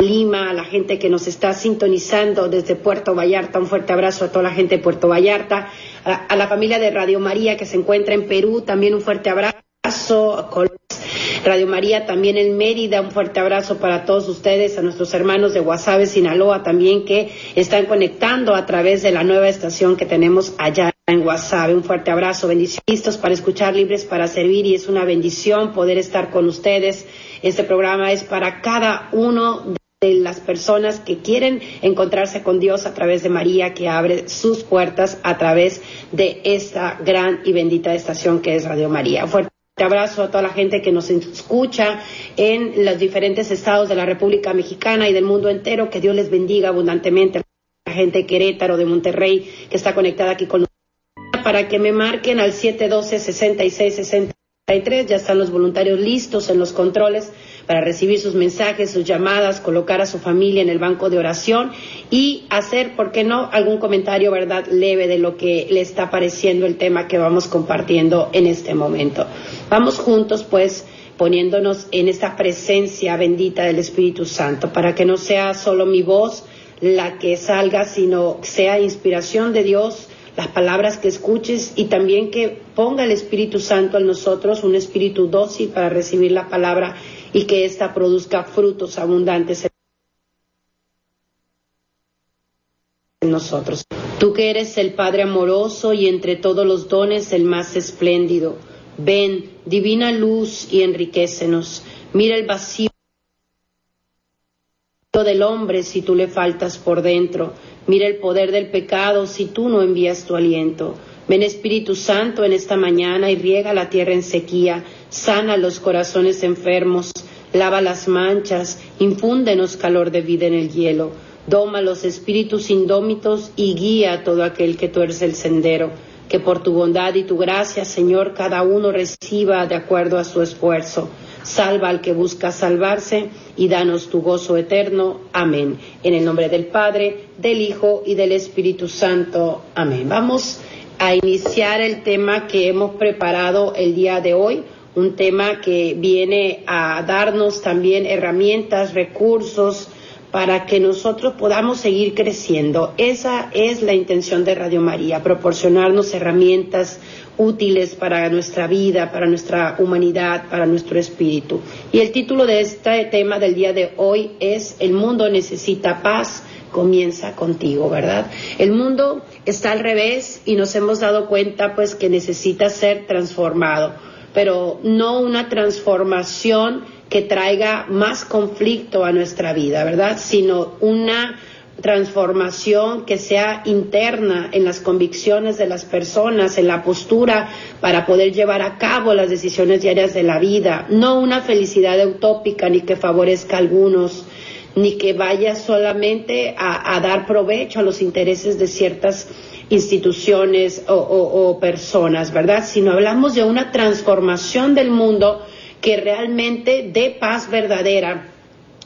Lima, a la gente que nos está sintonizando desde Puerto Vallarta, un fuerte abrazo a toda la gente de Puerto Vallarta, a, la familia de Radio María que se encuentra en Perú, también un fuerte abrazo. Radio María también en Mérida, un fuerte abrazo para todos ustedes, a nuestros hermanos de Guasave, Sinaloa también que están conectando a través de la nueva estación que tenemos allá en Guasave. Un fuerte abrazo, bendiciones, listos para escuchar, libres para servir y es una bendición poder estar con ustedes. Este programa es para cada uno de de las personas que quieren encontrarse con Dios a través de María, que abre sus puertas a través de esta gran y bendita estación que es Radio María. fuerte abrazo a toda la gente que nos escucha en los diferentes estados de la República Mexicana y del mundo entero. Que Dios les bendiga abundantemente. La gente de Querétaro, de Monterrey, que está conectada aquí con nosotros. Para que me marquen al 712-6663. Ya están los voluntarios listos en los controles para recibir sus mensajes, sus llamadas, colocar a su familia en el banco de oración y hacer, ¿por qué no?, algún comentario, ¿verdad?, leve de lo que le está pareciendo el tema que vamos compartiendo en este momento. Vamos juntos, pues, poniéndonos en esta presencia bendita del Espíritu Santo, para que no sea solo mi voz la que salga, sino sea inspiración de Dios las palabras que escuches y también que ponga el Espíritu Santo en nosotros, un espíritu dócil para recibir la palabra y que ésta produzca frutos abundantes en nosotros. Tú que eres el Padre amoroso y entre todos los dones el más espléndido, ven, divina luz y enriquecenos. Mira el vacío del hombre si tú le faltas por dentro. Mira el poder del pecado si tú no envías tu aliento. Ven Espíritu Santo en esta mañana y riega la tierra en sequía sana los corazones enfermos, lava las manchas, infúndenos calor de vida en el hielo, doma los espíritus indómitos y guía a todo aquel que tuerce el sendero. Que por tu bondad y tu gracia, Señor, cada uno reciba de acuerdo a su esfuerzo. Salva al que busca salvarse y danos tu gozo eterno. Amén. En el nombre del Padre, del Hijo y del Espíritu Santo. Amén. Vamos a iniciar el tema que hemos preparado el día de hoy un tema que viene a darnos también herramientas, recursos para que nosotros podamos seguir creciendo. Esa es la intención de Radio María, proporcionarnos herramientas útiles para nuestra vida, para nuestra humanidad, para nuestro espíritu. Y el título de este tema del día de hoy es El mundo necesita paz, comienza contigo, ¿verdad? El mundo está al revés y nos hemos dado cuenta pues que necesita ser transformado pero no una transformación que traiga más conflicto a nuestra vida, ¿verdad? Sino una transformación que sea interna en las convicciones de las personas, en la postura para poder llevar a cabo las decisiones diarias de la vida, no una felicidad utópica ni que favorezca a algunos, ni que vaya solamente a, dar provecho a los intereses de ciertas instituciones o, personas, ¿verdad? Sino hablamos de una transformación del mundo que realmente dé paz verdadera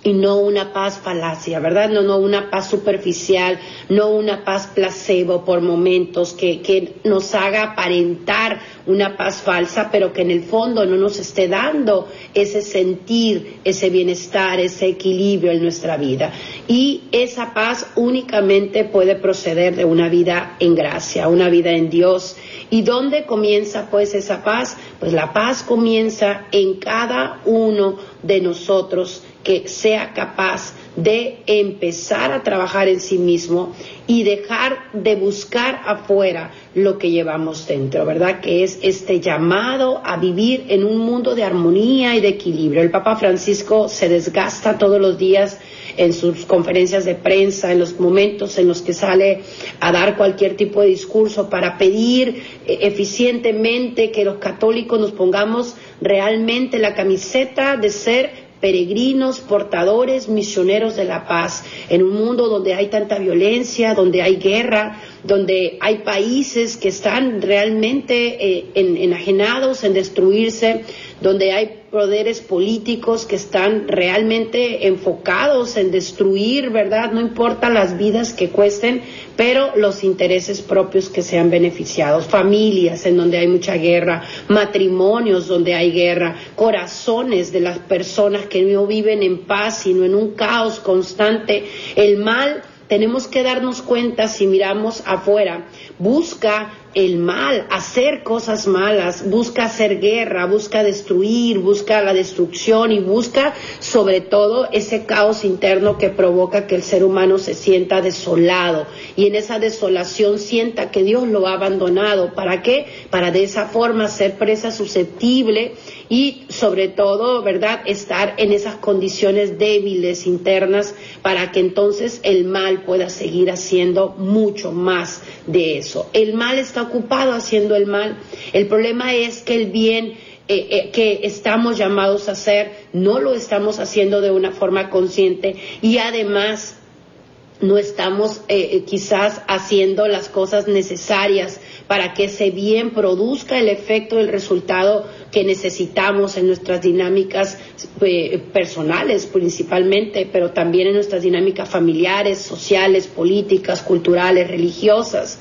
y no una paz falacia, ¿verdad? No, no una paz superficial, no una paz placebo por momentos que, que nos haga aparentar una paz falsa, pero que en el fondo no nos esté dando ese sentir, ese bienestar, ese equilibrio en nuestra vida. Y esa paz únicamente puede proceder de una vida en gracia, una vida en Dios. ¿Y dónde comienza pues esa paz? Pues la paz comienza en cada uno de nosotros que sea capaz de empezar a trabajar en sí mismo y dejar de buscar afuera lo que llevamos dentro, ¿verdad? Que es este llamado a vivir en un mundo de armonía y de equilibrio. El Papa Francisco se desgasta todos los días en sus conferencias de prensa, en los momentos en los que sale a dar cualquier tipo de discurso para pedir eh, eficientemente que los católicos nos pongamos realmente la camiseta de ser peregrinos, portadores, misioneros de la paz, en un mundo donde hay tanta violencia, donde hay guerra, donde hay países que están realmente eh, enajenados en destruirse, donde hay poderes políticos que están realmente enfocados en destruir, ¿verdad? No importa las vidas que cuesten, pero los intereses propios que sean beneficiados, familias en donde hay mucha guerra, matrimonios donde hay guerra, corazones de las personas que no viven en paz, sino en un caos constante. El mal tenemos que darnos cuenta si miramos afuera, busca el mal, hacer cosas malas, busca hacer guerra, busca destruir, busca la destrucción y busca sobre todo ese caos interno que provoca que el ser humano se sienta desolado y en esa desolación sienta que Dios lo ha abandonado. ¿Para qué? Para de esa forma ser presa susceptible y sobre todo, ¿verdad?, estar en esas condiciones débiles internas para que entonces el mal pueda seguir haciendo mucho más de eso. El mal está ocupado haciendo el mal. El problema es que el bien eh, eh, que estamos llamados a hacer no lo estamos haciendo de una forma consciente y además no estamos eh, quizás haciendo las cosas necesarias para que ese bien produzca el efecto, el resultado que necesitamos en nuestras dinámicas eh, personales principalmente, pero también en nuestras dinámicas familiares, sociales, políticas, culturales, religiosas.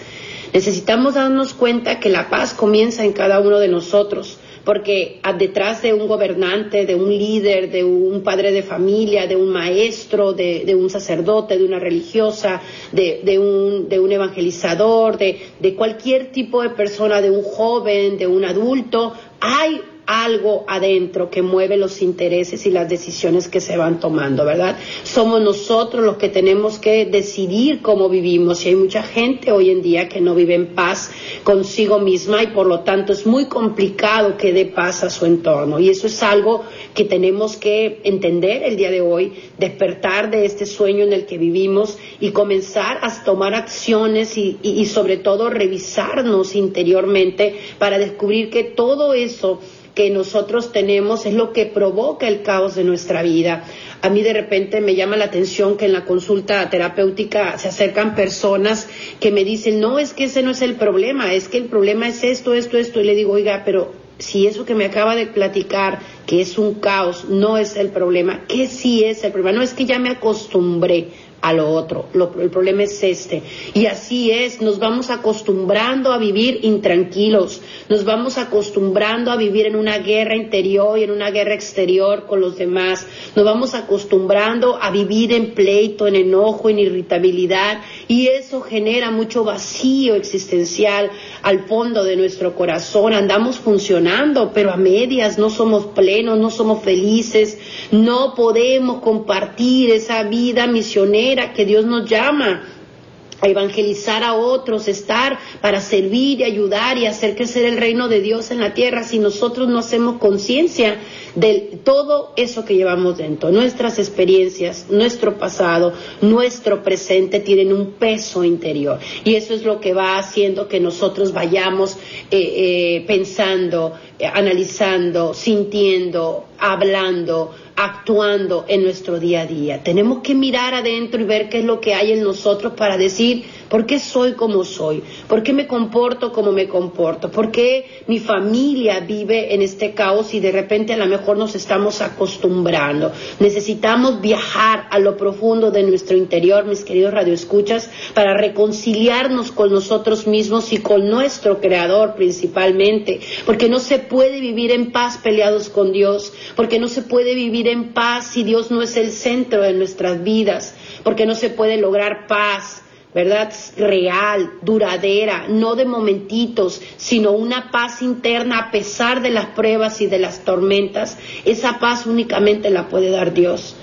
Necesitamos darnos cuenta que la paz comienza en cada uno de nosotros porque detrás de un gobernante, de un líder, de un padre de familia, de un maestro, de, un sacerdote, de una religiosa, de, un, de un, evangelizador, de, de cualquier tipo de persona, de un joven, de un adulto, hay algo adentro que mueve los intereses y las decisiones que se van tomando, ¿verdad? Somos nosotros los que tenemos que decidir cómo vivimos y hay mucha gente hoy en día que no vive en paz consigo misma y por lo tanto es muy complicado que dé paz a su entorno y eso es algo que tenemos que entender el día de hoy, despertar de este sueño en el que vivimos y comenzar a tomar acciones y, y sobre todo revisarnos interiormente para descubrir que todo eso que nosotros tenemos es lo que provoca el caos de nuestra vida. A mí de repente me llama la atención que en la consulta terapéutica se acercan personas que me dicen, no, es que ese no es el problema, es que el problema es esto, esto, esto. Y le digo, oiga, pero si eso que me acaba de platicar, que es un caos, no es el problema, ¿qué sí es el problema? No es que ya me acostumbré a lo otro. el problema es este. Y así es, nos vamos acostumbrando a vivir intranquilos, nos vamos acostumbrando a vivir en una guerra interior y en una guerra exterior con los demás, nos vamos acostumbrando a vivir en pleito, en enojo, en irritabilidad y eso genera mucho vacío existencial al fondo de nuestro corazón. Andamos funcionando, pero a medias, no somos plenos, no somos felices, no podemos compartir esa vida misionera que Dios nos llama a evangelizar a otros, estar para servir y ayudar y hacer crecer el reino de Dios en la tierra si nosotros no hacemos conciencia de todo eso que llevamos dentro. Nuestras experiencias, nuestro pasado, nuestro presente tienen un peso interior y eso es lo que va haciendo que nosotros vayamos eh, eh, pensando, eh, analizando, sintiendo, hablando, actuando en nuestro día a día. Tenemos que mirar adentro y ver qué es lo que hay en nosotros para decir, ¿por qué soy como soy? ¿Por qué me comporto como me comporto? ¿Por qué mi familia vive en este caos y de repente a lo mejor nos estamos acostumbrando? Necesitamos viajar a lo profundo de nuestro interior, mis queridos radioescuchas, para reconciliarnos con nosotros mismos y con nuestro creador principalmente, porque no se puede vivir en paz peleados con Dios, porque no se puede vivir en paz si Dios no es el centro de nuestras vidas, porque no se puede lograr paz, ¿verdad? Real, duradera, no de momentitos, sino una paz interna a pesar de las pruebas y de las tormentas. Esa paz únicamente la puede dar Dios.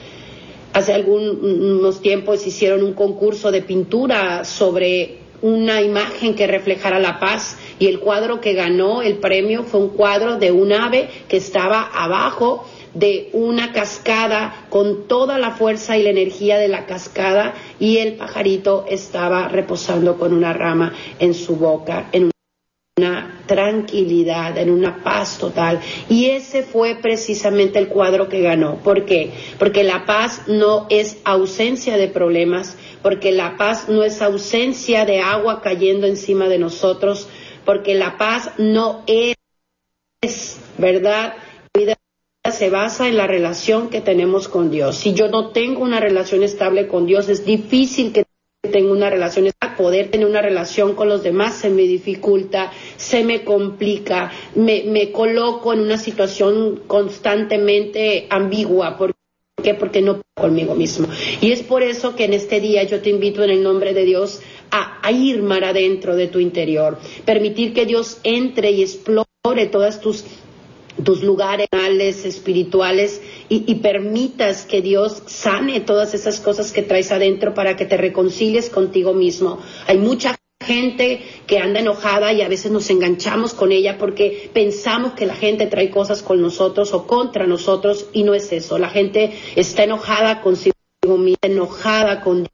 hace algunos tiempos hicieron un concurso de pintura sobre una imagen que reflejara la paz y el cuadro que ganó el premio fue un cuadro de un ave que estaba abajo de una cascada con toda la fuerza y la energía de la cascada y el pajarito estaba reposando con una rama en su boca, en una tranquilidad, en una paz total. Y ese fue precisamente el cuadro que ganó. ¿Por qué? Porque la paz no es ausencia de problemas, porque la paz no es ausencia de agua cayendo encima de nosotros, porque la paz no es, ¿verdad? Se basa en la relación que tenemos con Dios. Si yo no tengo una relación estable con Dios, es difícil que tenga una relación. Poder tener una relación con los demás se me dificulta, se me complica, me, coloco en una situación constantemente ambigua. ¿Por qué? Porque no conmigo mismo. Y es por eso que en este día yo te invito en el nombre de Dios a, a ir mar adentro de tu interior, permitir que Dios entre y explore todas tus tus lugares espirituales y, permitas que Dios sane todas esas cosas que traes adentro para que te reconcilies contigo mismo. Hay mucha gente que anda enojada y a veces nos enganchamos con ella porque pensamos que la gente trae cosas con nosotros o contra nosotros y no es eso. La gente está enojada consigo misma, enojada con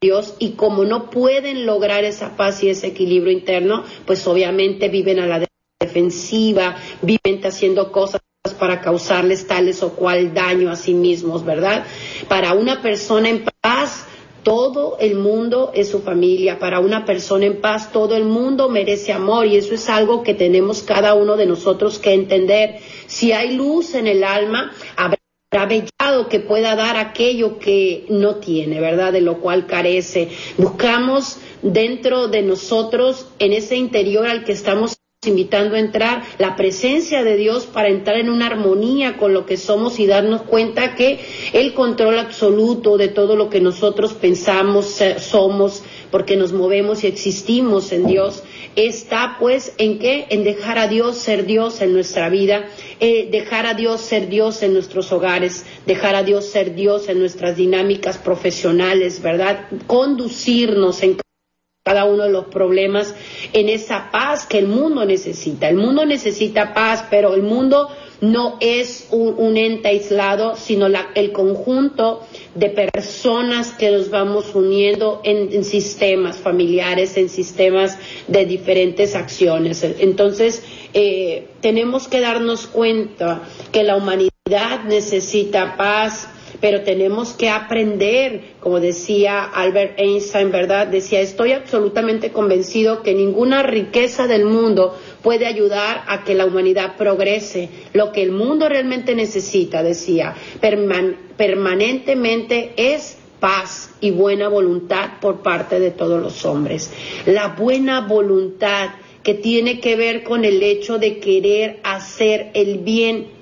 Dios y como no pueden lograr esa paz y ese equilibrio interno, pues obviamente viven a la defensiva, viven haciendo cosas para causarles tales o cual daño a sí mismos, ¿verdad? Para una persona en paz, todo el mundo es su familia. Para una persona en paz, todo el mundo merece amor y eso es algo que tenemos cada uno de nosotros que entender. Si hay luz en el alma, habrá bellado que pueda dar aquello que no tiene, ¿verdad? De lo cual carece. Buscamos dentro de nosotros, en ese interior al que estamos invitando a entrar la presencia de Dios para entrar en una armonía con lo que somos y darnos cuenta que el control absoluto de todo lo que nosotros pensamos, somos, porque nos movemos y existimos en Dios, está pues en qué? En dejar a Dios ser Dios en nuestra vida, eh, dejar a Dios ser Dios en nuestros hogares, dejar a Dios ser Dios en nuestras dinámicas profesionales, ¿verdad? Conducirnos en cada uno de los problemas en esa paz que el mundo necesita. El mundo necesita paz, pero el mundo no es un, ente aislado, sino el conjunto de personas que nos vamos uniendo en, sistemas familiares, en sistemas de diferentes acciones. Entonces, eh, tenemos que darnos cuenta que la humanidad necesita paz, pero tenemos que aprender, como decía Albert Einstein, ¿verdad? Decía, estoy absolutamente convencido que ninguna riqueza del mundo puede ayudar a que la humanidad progrese. Lo que el mundo realmente necesita, decía, permanentemente es paz y buena voluntad por parte de todos los hombres. La buena voluntad que tiene que ver con el hecho de querer hacer el bien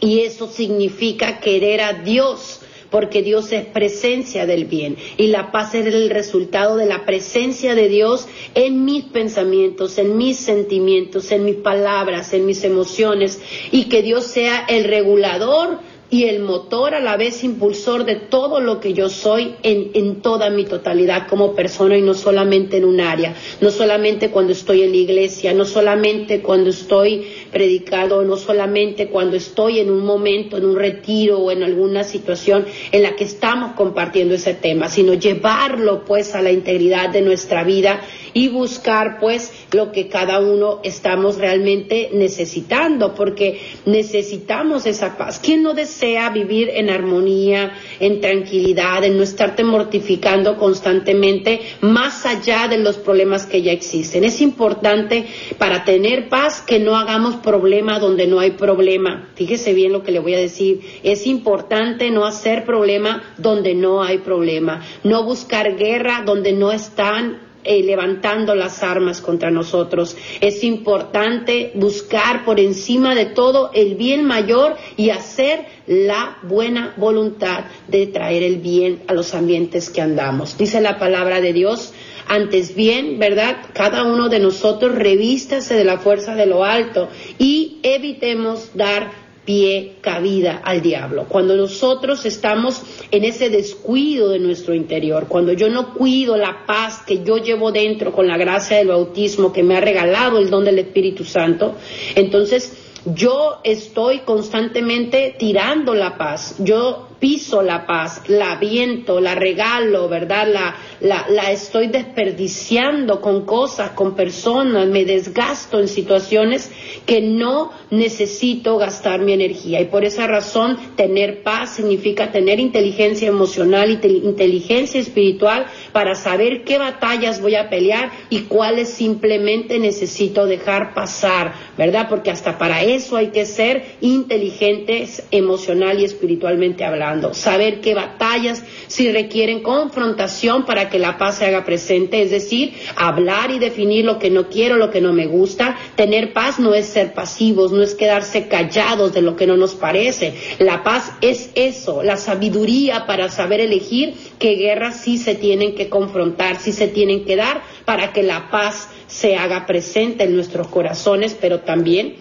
y eso significa querer a Dios, porque Dios es presencia del bien. Y la paz es el resultado de la presencia de Dios en mis pensamientos, en mis sentimientos, en mis palabras, en mis emociones. Y que Dios sea el regulador y el motor a la vez impulsor de todo lo que yo soy en, en, toda mi totalidad como persona y no solamente en un área, no solamente cuando estoy en la iglesia, no solamente cuando estoy predicado, no solamente cuando estoy en un momento, en un retiro o en alguna situación en la que estamos compartiendo ese tema, sino llevarlo pues a la integridad de nuestra vida y buscar pues lo que cada uno estamos realmente necesitando, porque necesitamos esa paz. ¿Quién no desea vivir en armonía, en tranquilidad, en no estarte mortificando constantemente más allá de los problemas que ya existen? Es importante para tener paz que no hagamos problema donde no hay problema. Fíjese bien lo que le voy a decir. Es importante no hacer problema donde no hay problema, no buscar guerra donde no están eh, levantando las armas contra nosotros. Es importante buscar por encima de todo el bien mayor y hacer la buena voluntad de traer el bien a los ambientes que andamos. Dice la palabra de Dios, antes bien, ¿verdad? Cada uno de nosotros revístase de la fuerza de lo alto y evitemos dar pie, cabida al diablo. Cuando nosotros estamos en ese descuido de nuestro interior, cuando yo no cuido la paz que yo llevo dentro con la gracia del bautismo que me ha regalado el don del Espíritu Santo, entonces yo estoy constantemente tirando la paz. Yo piso la paz, la viento, la regalo, ¿verdad? La, la, la estoy desperdiciando con cosas, con personas, me desgasto en situaciones que no necesito gastar mi energía. Y por esa razón, tener paz significa tener inteligencia emocional y inteligencia espiritual para saber qué batallas voy a pelear y cuáles simplemente necesito dejar pasar, ¿verdad? Porque hasta para eso hay que ser inteligentes emocional y espiritualmente hablando saber qué batallas si requieren confrontación para que la paz se haga presente, es decir, hablar y definir lo que no quiero, lo que no me gusta. Tener paz no es ser pasivos, no es quedarse callados de lo que no nos parece. La paz es eso, la sabiduría para saber elegir qué guerras sí se tienen que confrontar, sí se tienen que dar para que la paz se haga presente en nuestros corazones, pero también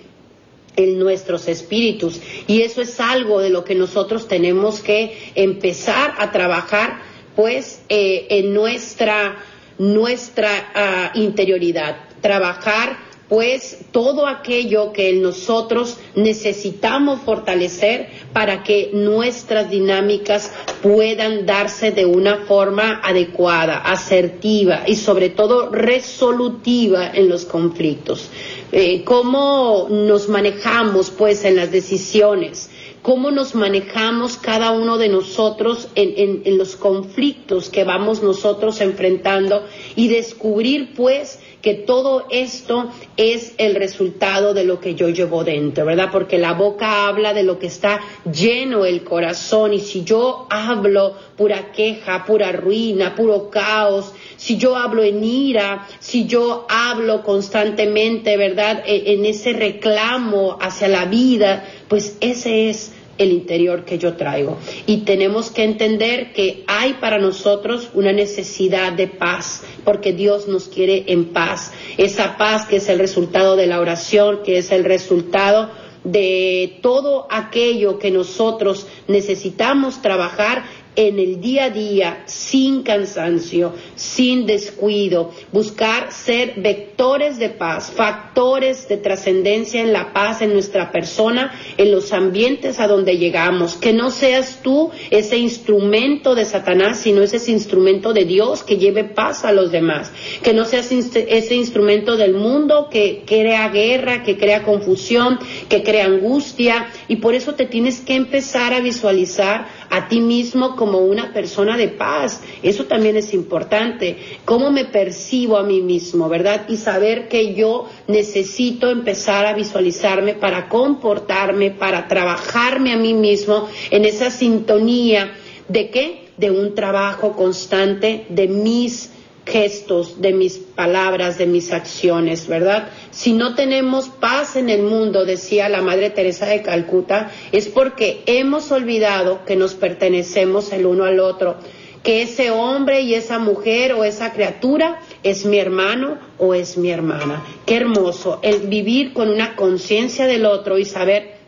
en nuestros espíritus. Y eso es algo de lo que nosotros tenemos que empezar a trabajar, pues, eh, en nuestra, nuestra ah, interioridad. Trabajar pues todo aquello que nosotros necesitamos fortalecer para que nuestras dinámicas puedan darse de una forma adecuada, asertiva y sobre todo resolutiva en los conflictos. Eh, cómo nos manejamos pues en las decisiones, cómo nos manejamos cada uno de nosotros en, en los conflictos que vamos nosotros enfrentando y descubrir pues que todo esto es el resultado de lo que yo llevo dentro, ¿verdad? Porque la boca habla de lo que está lleno el corazón y si yo hablo pura queja, pura ruina, puro caos, si yo hablo en ira, si yo hablo constantemente, ¿verdad? E, en ese reclamo hacia la vida, pues ese es el interior que yo traigo. Y tenemos que entender que hay para nosotros una necesidad de paz, porque Dios nos quiere en paz. Esa paz que es el resultado de la oración, que es el resultado de todo aquello que nosotros necesitamos trabajar en el día a día, sin cansancio, sin descuido, buscar ser vectores de paz, factores de trascendencia en la paz en nuestra persona, en los ambientes a donde llegamos, que no seas tú ese instrumento de Satanás, sino ese instrumento de Dios que lleve paz a los demás, que no seas ese instrumento del mundo que crea guerra, que crea confusión, que crea angustia, y por eso te tienes que empezar a visualizar a ti mismo como una persona de paz. Eso también es importante. ¿Cómo me percibo a mí mismo, verdad? Y saber que yo necesito empezar a visualizarme para comportarme, para trabajarme a mí mismo en esa sintonía de qué? De un trabajo constante de mis gestos, de mis palabras, de mis acciones, ¿verdad? Si no tenemos paz en el mundo, decía la Madre Teresa de Calcuta, es porque hemos olvidado que nos pertenecemos el uno al otro, que ese hombre y esa mujer o esa criatura es mi hermano o es mi hermana. Qué hermoso el vivir con una conciencia del otro y saber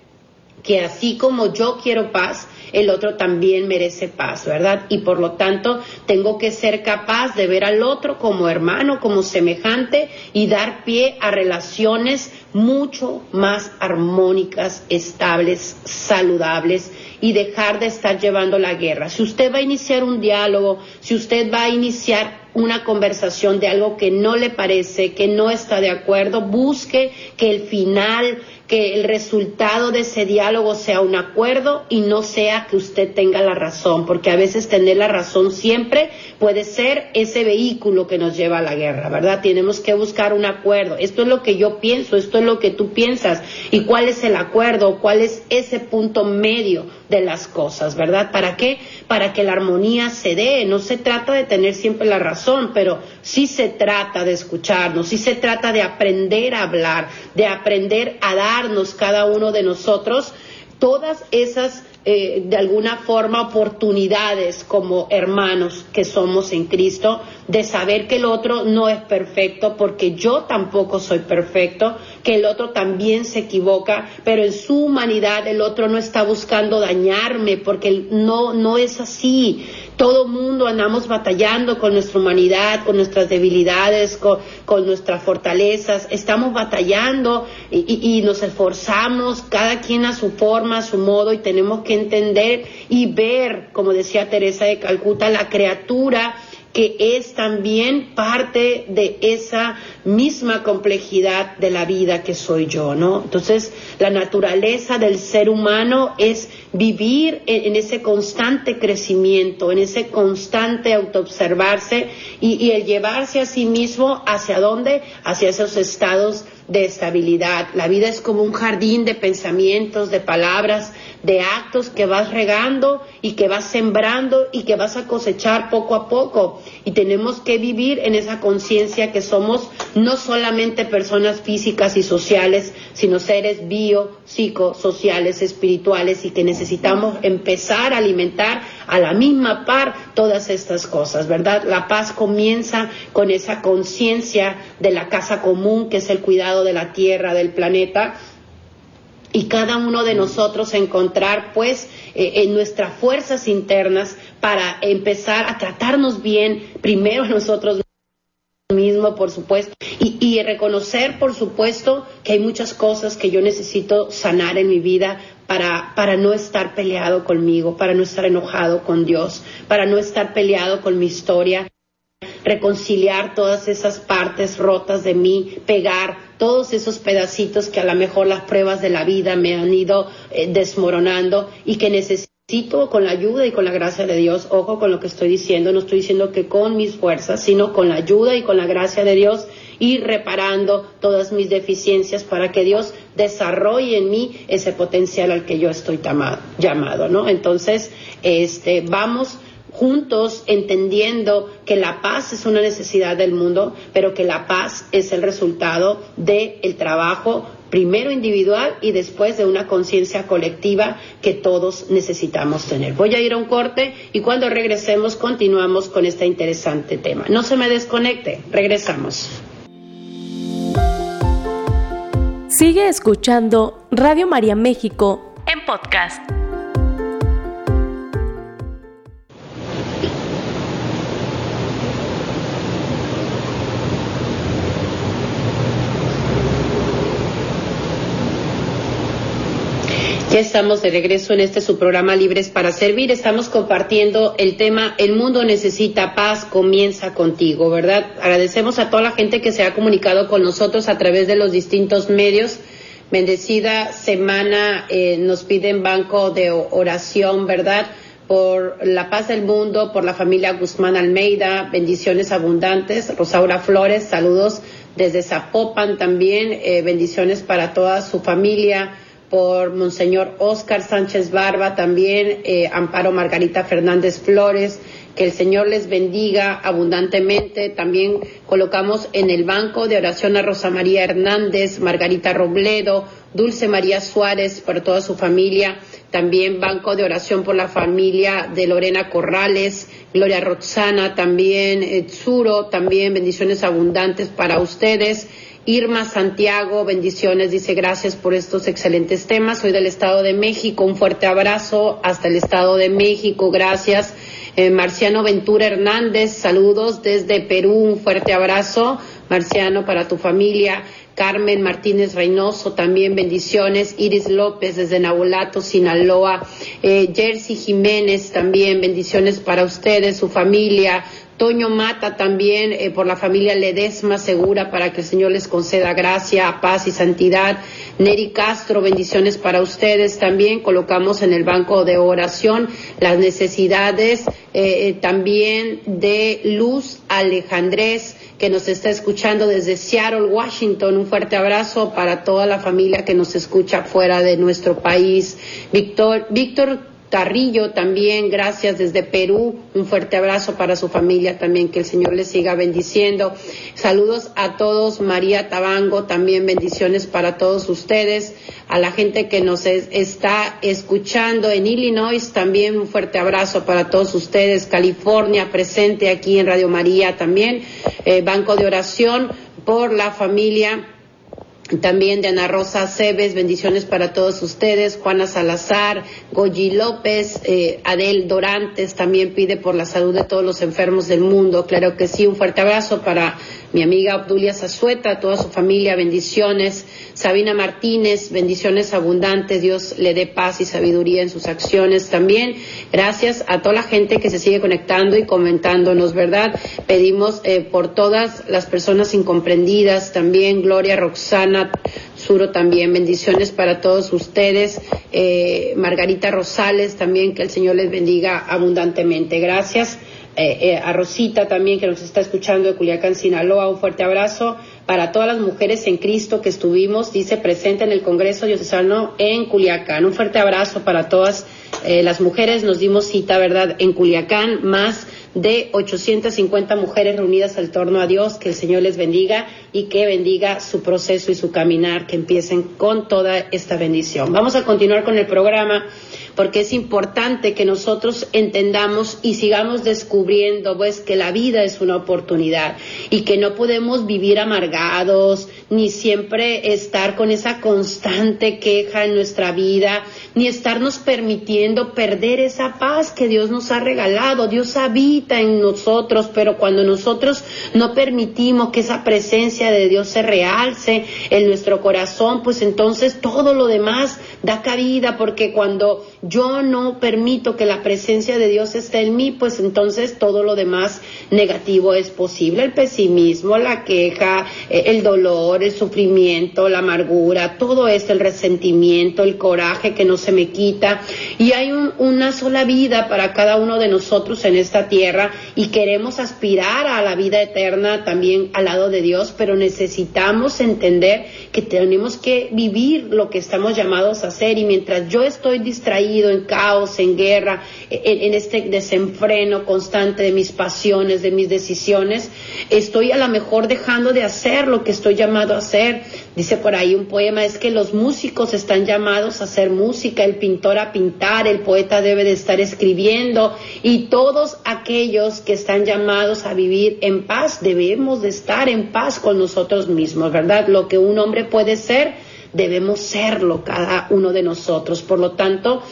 que así como yo quiero paz, el otro también merece paz, ¿verdad? Y por lo tanto tengo que ser capaz de ver al otro como hermano, como semejante y dar pie a relaciones mucho más armónicas, estables, saludables y dejar de estar llevando la guerra. Si usted va a iniciar un diálogo, si usted va a iniciar una conversación de algo que no le parece, que no está de acuerdo, busque que el final que el resultado de ese diálogo sea un acuerdo y no sea que usted tenga la razón, porque a veces tener la razón siempre puede ser ese vehículo que nos lleva a la guerra, ¿verdad? Tenemos que buscar un acuerdo. Esto es lo que yo pienso, esto es lo que tú piensas y cuál es el acuerdo, cuál es ese punto medio de las cosas, ¿verdad? ¿Para qué? Para que la armonía se dé. No se trata de tener siempre la razón, pero sí se trata de escucharnos, sí se trata de aprender a hablar, de aprender a cada uno de nosotros todas esas eh, de alguna forma oportunidades como hermanos que somos en Cristo de saber que el otro no es perfecto porque yo tampoco soy perfecto, que el otro también se equivoca, pero en su humanidad el otro no está buscando dañarme porque no, no es así. Todo mundo andamos batallando con nuestra humanidad, con nuestras debilidades, con, nuestras fortalezas. Estamos batallando y, y, nos esforzamos, cada quien a su forma, a su modo, y tenemos que entender y ver, como decía Teresa de Calcuta, la criatura que es también parte de esa misma complejidad de la vida que soy yo, ¿no? Entonces, la naturaleza del ser humano es vivir en, ese constante crecimiento, en ese constante autoobservarse y, y el llevarse a sí mismo hacia dónde, hacia esos estados de estabilidad. La vida es como un jardín de pensamientos, de palabras, de actos que vas regando y que vas sembrando y que vas a cosechar poco a poco. Y tenemos que vivir en esa conciencia que somos no solamente personas físicas y sociales, sino seres bio, psicosociales, espirituales y que necesitamos empezar a alimentar a la misma par todas estas cosas, ¿verdad? La paz comienza con esa conciencia de la casa común, que es el cuidado de la tierra, del planeta, y cada uno de nosotros encontrar pues eh, en nuestras fuerzas internas para empezar a tratarnos bien primero nosotros mismos por supuesto y, y, reconocer por supuesto que hay muchas cosas que yo necesito sanar en mi vida para, para no estar peleado conmigo, para no estar enojado con Dios, para no estar peleado con mi historia reconciliar todas esas partes rotas de mí, pegar todos esos pedacitos que a lo mejor las pruebas de la vida me han ido eh, desmoronando y que necesito con la ayuda y con la gracia de Dios, ojo con lo que estoy diciendo, no estoy diciendo que con mis fuerzas, sino con la ayuda y con la gracia de Dios ir reparando todas mis deficiencias para que Dios desarrolle en mí ese potencial al que yo estoy llamado, ¿no? Entonces, este, vamos juntos entendiendo que la paz es una necesidad del mundo, pero que la paz es el resultado del trabajo primero individual y después de una conciencia colectiva que todos necesitamos tener. Voy a ir a un corte y cuando regresemos continuamos con este interesante tema. No se me desconecte, regresamos. Sigue escuchando Radio María México en podcast. Ya estamos de regreso en este su programa Libres para Servir. Estamos compartiendo el tema El mundo necesita paz, comienza contigo, ¿verdad? Agradecemos a toda la gente que se ha comunicado con nosotros a través de los distintos medios. Bendecida semana eh, nos piden banco de oración, ¿verdad? Por la paz del mundo, por la familia Guzmán Almeida, bendiciones abundantes. Rosaura Flores, saludos desde Zapopan también, eh, bendiciones para toda su familia por Monseñor Oscar Sánchez Barba, también eh, Amparo Margarita Fernández Flores, que el Señor les bendiga abundantemente. También colocamos en el banco de oración a Rosa María Hernández, Margarita Robledo, Dulce María Suárez, por toda su familia. También banco de oración por la familia de Lorena Corrales, Gloria Roxana, también eh, Zuro, también bendiciones abundantes para ustedes. Irma Santiago, bendiciones, dice gracias por estos excelentes temas. Soy del Estado de México, un fuerte abrazo hasta el Estado de México, gracias. Eh, Marciano Ventura Hernández, saludos desde Perú, un fuerte abrazo. Marciano, para tu familia. Carmen Martínez Reynoso, también bendiciones. Iris López desde Nabolato, Sinaloa. Eh, Jersey Jiménez, también bendiciones para ustedes, su familia. Toño Mata también eh, por la familia Ledesma Segura para que el Señor les conceda gracia, paz y santidad. Neri Castro, bendiciones para ustedes también. Colocamos en el banco de oración las necesidades eh, eh, también de Luz Alejandrés que nos está escuchando desde Seattle, Washington. Un fuerte abrazo para toda la familia que nos escucha fuera de nuestro país. Víctor, Víctor Tarrillo también, gracias desde Perú, un fuerte abrazo para su familia también, que el Señor les siga bendiciendo. Saludos a todos, María Tabango, también bendiciones para todos ustedes, a la gente que nos está escuchando en Illinois, también un fuerte abrazo para todos ustedes, California presente aquí en Radio María también, eh, Banco de Oración por la familia también de Ana Rosa Cebes, bendiciones para todos ustedes, Juana Salazar, Goyi López, eh, Adel Dorantes también pide por la salud de todos los enfermos del mundo, claro que sí, un fuerte abrazo para mi amiga Obdulia Zazueta, toda su familia, bendiciones. Sabina Martínez, bendiciones abundantes, Dios le dé paz y sabiduría en sus acciones también. Gracias a toda la gente que se sigue conectando y comentándonos, ¿verdad? Pedimos eh, por todas las personas incomprendidas también, Gloria Roxana Suro también, bendiciones para todos ustedes. Eh, Margarita Rosales también, que el Señor les bendiga abundantemente. Gracias. Eh, eh, a Rosita también que nos está escuchando de Culiacán, Sinaloa, un fuerte abrazo para todas las mujeres en Cristo que estuvimos, dice, presente en el Congreso Diocesano en Culiacán. Un fuerte abrazo para todas eh, las mujeres, nos dimos cita, ¿verdad?, en Culiacán, más de 850 mujeres reunidas al torno a Dios, que el Señor les bendiga y que bendiga su proceso y su caminar, que empiecen con toda esta bendición. Vamos a continuar con el programa porque es importante que nosotros entendamos y sigamos descubriendo pues que la vida es una oportunidad y que no podemos vivir amargados ni siempre estar con esa constante queja en nuestra vida ni estarnos permitiendo perder esa paz que Dios nos ha regalado. Dios habita en nosotros, pero cuando nosotros no permitimos que esa presencia de Dios se realce en nuestro corazón, pues entonces todo lo demás da cabida, porque cuando yo no permito que la presencia de Dios esté en mí, pues entonces todo lo demás negativo es posible. El pesimismo, la queja, eh, el dolor, el sufrimiento, la amargura, todo esto, el resentimiento, el coraje que nos se me quita. Y hay una sola vida para cada uno de nosotros en esta tierra y queremos aspirar a la vida eterna también al lado de Dios, pero necesitamos entender que tenemos que vivir lo que estamos llamados a hacer y mientras yo estoy distraído en caos, en guerra, en, en este desenfreno constante de mis pasiones, de mis decisiones, estoy a lo mejor dejando de hacer lo que estoy llamado a hacer. Dice por ahí un poema, es que los músicos están llamados a hacer música, el pintor a pintar, el poeta debe de estar escribiendo y todos aquellos que están llamados a vivir en paz, debemos de estar en paz con nosotros mismos, ¿verdad? Lo que un hombre puede ser, debemos serlo cada uno de nosotros. Por lo tanto,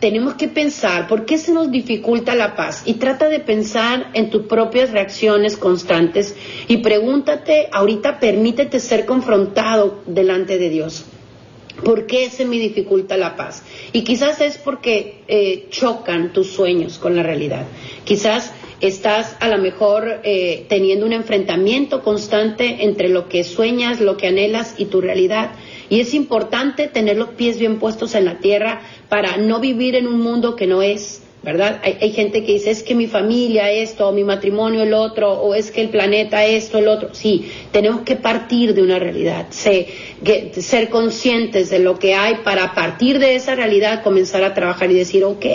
tenemos que pensar por qué se nos dificulta la paz y trata de pensar en tus propias reacciones constantes y pregúntate, ahorita permítete ser confrontado delante de Dios. ¿Por qué se me dificulta la paz? Y quizás es porque eh, chocan tus sueños con la realidad. Quizás estás a lo mejor eh, teniendo un enfrentamiento constante entre lo que sueñas, lo que anhelas y tu realidad. Y es importante tener los pies bien puestos en la tierra para no vivir en un mundo que no es, ¿verdad? Hay, gente que dice, es que mi familia esto, o mi matrimonio el otro, o es que el planeta esto, el otro. Sí, tenemos que partir de una realidad, ser conscientes de lo que hay para partir de esa realidad comenzar a trabajar y decir, ok,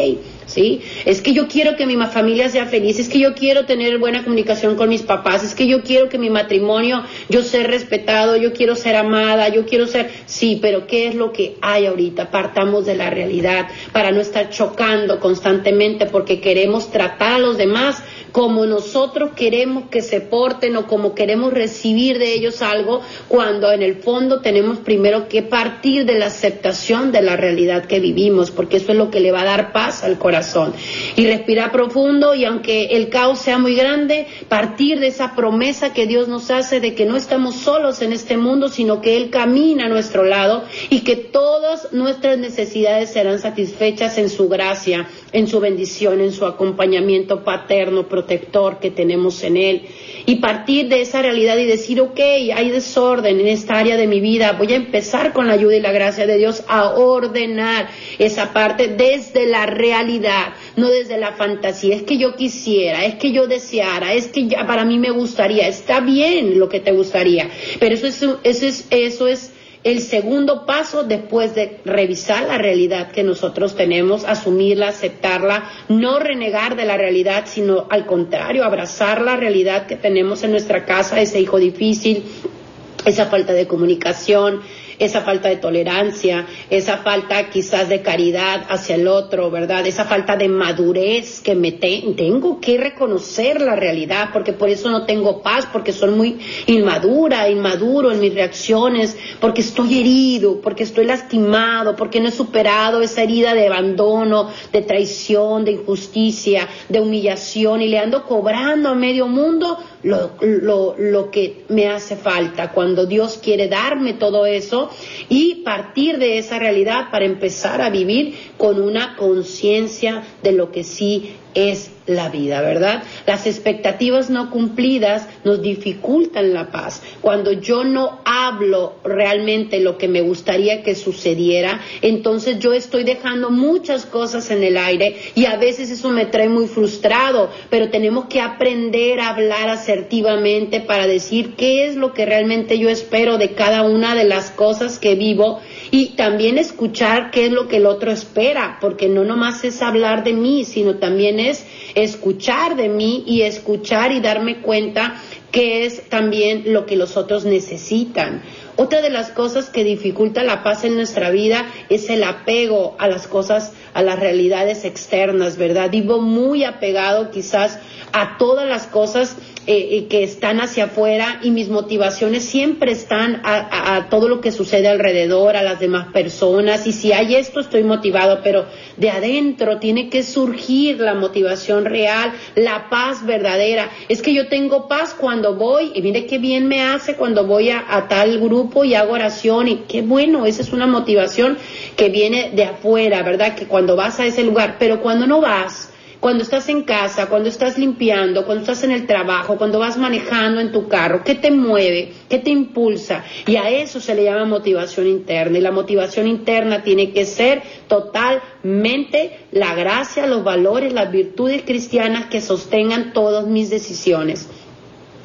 ¿sí? Es que yo quiero que mi familia sea feliz, es que yo quiero tener buena comunicación con mis papás, es que yo quiero que mi matrimonio, yo ser respetado, yo quiero ser amada, yo quiero ser, sí, pero ¿qué es lo que hay ahorita? Partamos de la realidad para no estar chocando constantemente porque queremos tratar a los demás como nosotros queremos que se porten o como queremos recibir de ellos algo, cuando en el fondo tenemos primero que partir de la aceptación de la realidad que vivimos, porque eso es lo que le va a dar paz al corazón. Y respirar profundo y aunque el caos sea muy grande, partir de esa promesa que Dios nos hace de que no estamos solos en este mundo, sino que Él camina a nuestro lado y que todas nuestras necesidades serán satisfechas en su gracia, en su bendición, en su acompañamiento paterno, protector que tenemos en Él. Y partir de esa realidad y decir, ok, hay desorden en esta área de mi vida, voy a empezar con la ayuda y la gracia de Dios a ordenar esa parte desde la realidad, no desde la fantasía. Es que yo quisiera, es que yo deseara, es que ya para mí me gustaría. Está bien lo que te gustaría, pero eso es, eso es, eso es el segundo paso después de revisar la realidad que nosotros tenemos, asumirla, aceptarla, no renegar de la realidad, sino al contrario, abrazar la realidad que tenemos en nuestra casa, ese hijo difícil, esa falta de comunicación, esa falta de tolerancia, esa falta quizás de caridad hacia el otro, ¿verdad? Esa falta de madurez que me tengo que reconocer la realidad, porque por eso no tengo paz, porque soy muy inmadura, inmaduro en mis reacciones, porque estoy herido, porque estoy lastimado, porque no he superado esa herida de abandono, de traición, de injusticia, de humillación y le ando cobrando a medio mundo lo, lo, lo que me hace falta. Cuando Dios quiere darme todo eso, y partir de esa realidad para empezar a vivir con una conciencia de lo que sí es la vida, ¿verdad? Las expectativas no cumplidas nos dificultan la paz. Cuando yo no hablo realmente lo que me gustaría que sucediera, entonces yo estoy dejando muchas cosas en el aire y a veces eso me trae muy frustrado, pero tenemos que aprender a hablar asertivamente para decir qué es lo que realmente yo espero de cada una de las cosas que vivo y también escuchar qué es lo que el otro espera, porque no nomás es hablar de mí, sino también es escuchar de mí y escuchar y darme cuenta qué es también lo que los otros necesitan. Otra de las cosas que dificulta la paz en nuestra vida es el apego a las cosas, a las realidades externas, ¿verdad? Vivo muy apegado quizás a todas las cosas eh, que están hacia afuera y mis motivaciones siempre están a, todo lo que sucede alrededor, a las demás personas. Y si hay esto, estoy motivado, pero de adentro tiene que surgir la motivación real, la paz verdadera. Es que yo tengo paz cuando voy, y mire qué bien me hace cuando voy a tal grupo y hago oración, y qué bueno, esa es una motivación que viene de afuera, ¿verdad? Que cuando vas a ese lugar, pero cuando no vas, cuando estás en casa, cuando estás limpiando, cuando estás en el trabajo, cuando vas manejando en tu carro, ¿qué te mueve? ¿Qué te impulsa? Y a eso se le llama motivación interna. Y la motivación interna tiene que ser totalmente la gracia, los valores, las virtudes cristianas que sostengan todas mis decisiones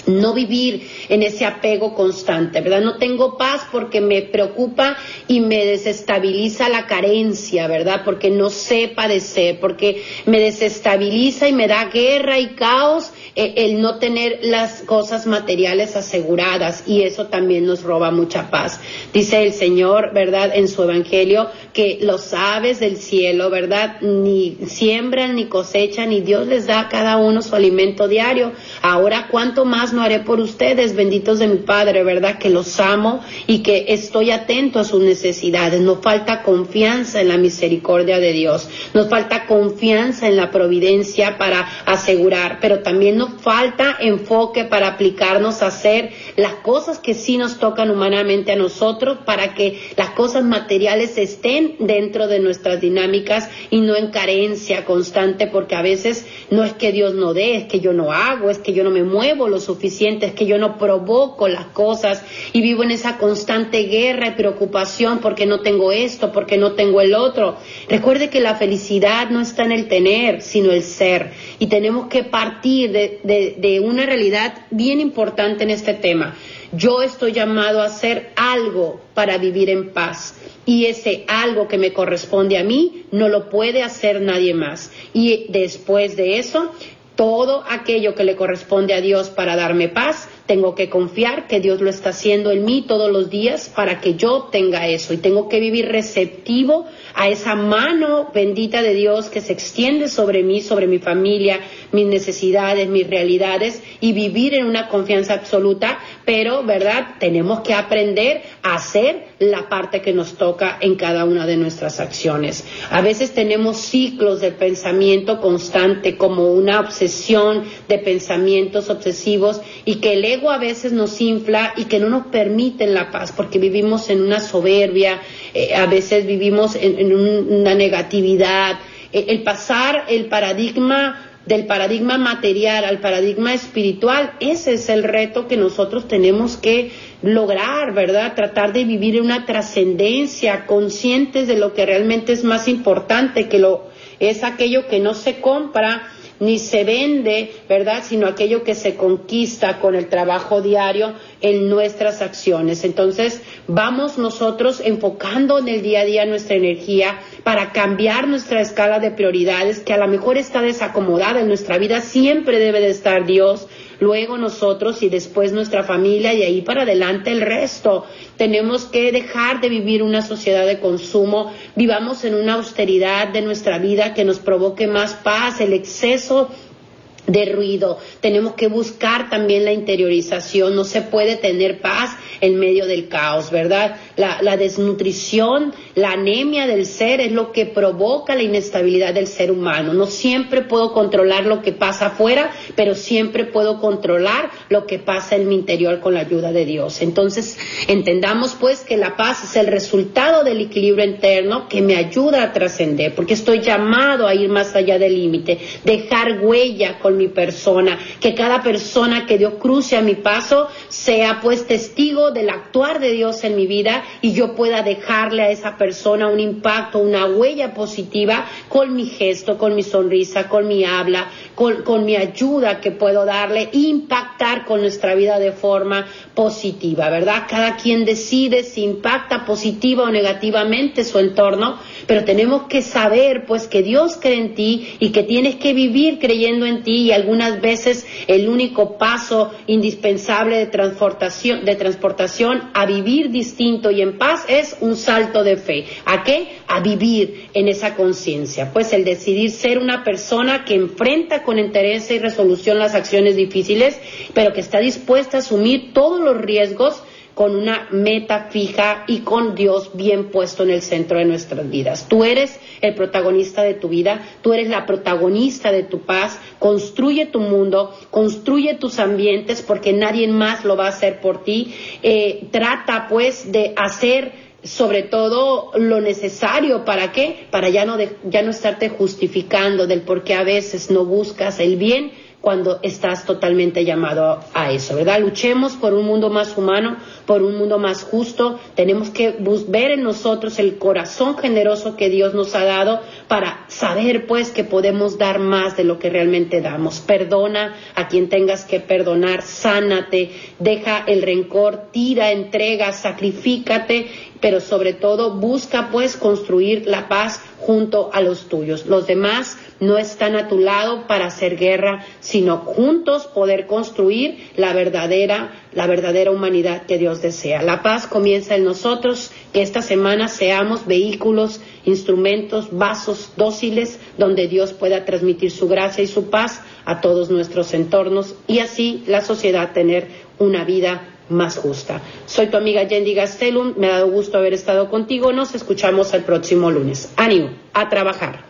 no vivir en ese apego constante, ¿verdad? No tengo paz porque me preocupa y me desestabiliza la carencia, ¿verdad? Porque no sé padecer, porque me desestabiliza y me da guerra y caos eh, el no tener las cosas materiales aseguradas y eso también nos roba mucha paz. Dice el Señor, ¿verdad? En su Evangelio que los aves del cielo, ¿verdad? Ni siembran ni cosechan y Dios les da a cada uno su alimento diario. Ahora, ¿cuánto más no haré por ustedes, benditos de mi Padre, ¿verdad? Que los amo y que estoy atento a sus necesidades. Nos falta confianza en la misericordia de Dios. Nos falta confianza en la providencia para asegurar, pero también nos falta enfoque para aplicarnos a hacer las cosas que sí nos tocan humanamente a nosotros para que las cosas materiales estén dentro de nuestras dinámicas y no en carencia constante porque a veces no es que Dios no dé, es que yo no hago, es que yo no me muevo lo suficiente, es que yo no provoco las cosas y vivo en esa constante guerra y preocupación porque no tengo esto, porque no tengo el otro. Recuerde que la felicidad no está en el tener, sino el ser y tenemos que partir de, de una realidad bien importante en este tema yo estoy llamado a hacer algo para vivir en paz y ese algo que me corresponde a mí no lo puede hacer nadie más. Y después de eso, todo aquello que le corresponde a Dios para darme paz, tengo que confiar que Dios lo está haciendo en mí todos los días para que yo tenga eso y tengo que vivir receptivo a esa mano bendita de Dios que se extiende sobre mí, sobre mi familia, mis necesidades, mis realidades y vivir en una confianza absoluta, pero, ¿verdad? Tenemos que aprender a hacer la parte que nos toca en cada una de nuestras acciones. A veces tenemos ciclos de pensamiento constante como una obsesión de pensamientos obsesivos y que el ego a veces nos infla y que no nos permiten la paz porque vivimos en una soberbia, eh, a veces vivimos en, una negatividad. Eh, el pasar el paradigma del paradigma material al paradigma espiritual, ese es el reto que nosotros tenemos que lograr, ¿verdad? Tratar de vivir en una trascendencia, conscientes de lo que realmente es más importante, que lo es aquello que no se compra, ni se vende, ¿verdad? Sino aquello que se conquista con el trabajo diario en nuestras acciones. Entonces, vamos nosotros enfocando en el día a día nuestra energía para cambiar nuestra escala de prioridades, que a lo mejor está desacomodada en nuestra vida, siempre debe de estar Dios, luego nosotros y después nuestra familia y ahí para adelante el resto. Tenemos que dejar de vivir una sociedad de consumo, vivamos en una austeridad de nuestra vida que nos provoque más paz, el exceso de ruido. Tenemos que buscar también la interiorización. No se puede tener paz en medio del caos, ¿verdad? La, desnutrición, la anemia del ser es lo que provoca la inestabilidad del ser humano. No siempre puedo controlar lo que pasa afuera, pero siempre puedo controlar lo que pasa en mi interior con la ayuda de Dios. Entonces, entendamos pues que la paz es el resultado del equilibrio interno que me ayuda a trascender, porque estoy llamado a ir más allá del límite, dejar huella con mi persona, que cada persona que Dios cruce a mi paso sea pues testigo del actuar de Dios en mi vida y yo pueda dejarle a esa persona un impacto, una huella positiva con mi gesto, con mi sonrisa, con mi habla, con, con mi ayuda que puedo darle, impactar con nuestra vida de forma positiva, ¿verdad? Cada quien decide si impacta positiva o negativamente su entorno, pero tenemos que saber pues que Dios cree en ti y que tienes que vivir creyendo en ti y algunas veces el único paso indispensable de transportación, de transportación a vivir distinto en paz es un salto de fe. ¿A qué? A vivir en esa conciencia. Pues el decidir ser una persona que enfrenta con interés y resolución las acciones difíciles, pero que está dispuesta a asumir todos los riesgos con una meta fija y con Dios bien puesto en el centro de nuestras vidas. Tú eres el protagonista de tu vida, tú eres la protagonista de tu paz, construye tu mundo, construye tus ambientes porque nadie más lo va a hacer por ti. Eh, trata pues de hacer sobre todo lo necesario para qué para ya no ya no estarte justificando del por qué a veces no buscas el bien cuando estás totalmente llamado a eso, ¿verdad? Luchemos por un mundo más humano, por un mundo más justo. Tenemos que ver en nosotros el corazón generoso que Dios nos ha dado para saber, pues, que podemos dar más de lo que realmente damos. Perdona a quien tengas que perdonar, sánate, deja el rencor, tira, entrega, sacrifícate pero sobre todo busca pues construir la paz junto a los tuyos. Los demás no están a tu lado para hacer guerra, sino juntos poder construir la verdadera, la verdadera humanidad que Dios desea. La paz comienza en nosotros, que esta semana seamos vehículos, instrumentos, vasos dóciles donde Dios pueda transmitir su gracia y su paz a todos nuestros entornos y así la sociedad tener una vida más justa. Soy tu amiga Yendi Gastelum, me ha dado gusto haber estado contigo, nos escuchamos el próximo lunes. Ánimo, a trabajar.